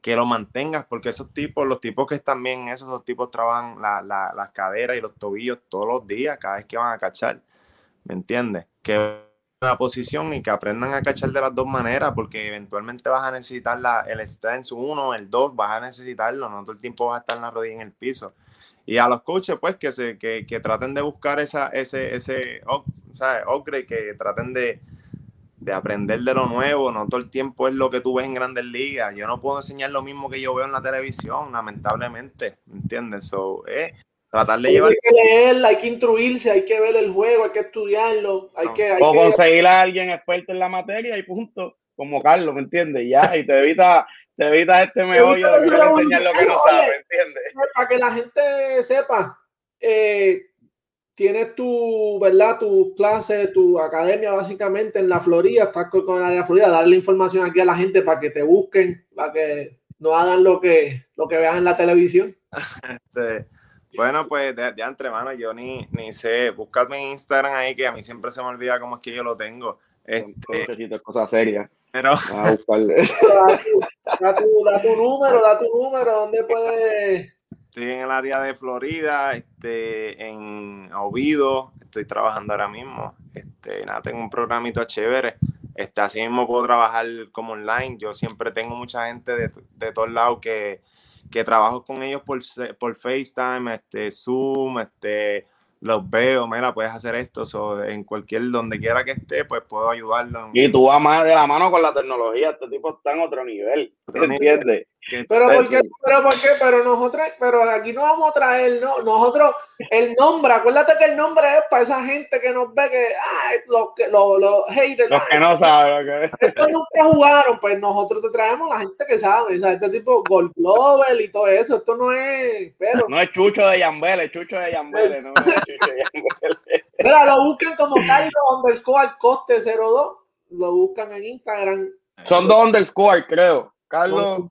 que lo mantengas, porque esos tipos, los tipos que están bien, esos, esos tipos trabajan la, la, las caderas y los tobillos todos los días, cada vez que van a cachar, ¿me entiendes? Que la posición y que aprendan a cachar de las dos maneras, porque eventualmente vas a necesitar la, el stance 1, el 2, vas a necesitarlo, no todo el tiempo vas a estar en la rodilla en el piso. Y a los coaches, pues, que, se, que, que traten de buscar esa, ese, ese, upgrade, que traten de, de aprender de lo nuevo, no todo el tiempo es lo que tú ves en grandes ligas. Yo no puedo enseñar lo mismo que yo veo en la televisión, lamentablemente, ¿me entiendes? So, eh, tratar de llevar... Hay que leer, hay que instruirse, hay que ver el juego, hay que estudiarlo, hay que... o conseguir a alguien experto en la materia y punto, como Carlos, ¿me entiendes? Ya, y te evita, te evita este meollo de enseñar lo que no sabe, ¿entiendes? Para que la gente sepa, eh, tienes tu, ¿verdad? Tu clase, tu academia básicamente en la Florida, estás con el área Florida, darle información aquí a la gente para que te busquen, para que no hagan lo que, lo que vean en la televisión. Este, bueno, pues de, de entre yo ni, ni sé, buscadme en Instagram ahí que a mí siempre se me olvida cómo es que yo lo tengo. Este, cosas serias. Pero... da, tu, da, tu, da tu número, da tu número, ¿dónde puedes Estoy en el área de Florida, este, en Ovido, estoy trabajando ahora mismo. Este, nada, tengo un programito chévere. Este, así mismo puedo trabajar como online. Yo siempre tengo mucha gente de, de todos lados que, que trabajo con ellos por, por FaceTime, este, Zoom, este, los veo, mira, puedes hacer esto, o en cualquier, donde quiera que esté, pues puedo ayudarlo. Y tú vas más de la mano con la tecnología, este tipo está en otro nivel, entiendes? Pero ¿por qué? Pero ¿por qué? Pero nosotros, pero aquí no vamos a traer, no, nosotros, el nombre, acuérdate que el nombre es para esa gente que nos ve que, ah, los que, los, los haters. Los que no saben, que... Estos nunca jugaron, pues nosotros te traemos la gente que sabe, o sea, este tipo Gold Global y todo eso, esto no es, pero. No es Chucho de Yambele, es Chucho de Yambele, no es Chucho de Yambele. Mira, lo buscan como Carlos underscore coste 02, lo buscan en Instagram. Son dos underscore, creo. Carlos.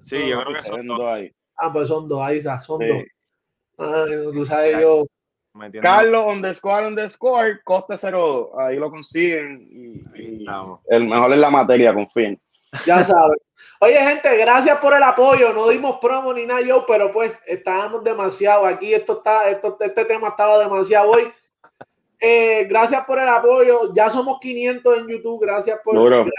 Sí, yo creo que son dos. Ahí. Ah, pues son dos, ahí son dos. Ah, tú sabes, yo. Carlos underscore underscore coste 02. Ahí lo consiguen. Y, el mejor es la materia, confíen. Ya saben. Oye, gente, gracias por el apoyo. No dimos promo ni nada yo, pero pues estábamos demasiado aquí. Esto está, esto, este tema estaba demasiado hoy. Eh, gracias por el apoyo. Ya somos 500 en YouTube. Gracias por, gracias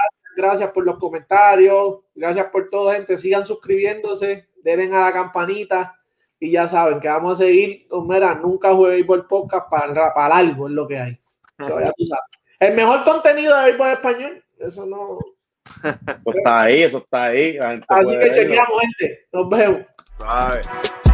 por los comentarios, gracias por todo, gente. Sigan suscribiéndose, denle a la campanita y ya saben que vamos a seguir. Mira, nunca jugué por podcast para, para algo, es lo que hay. El mejor contenido de béisbol español, eso no. Eso está ahí, eso está ahí. Así que chequeamos, gente. Nos vemos. Bye.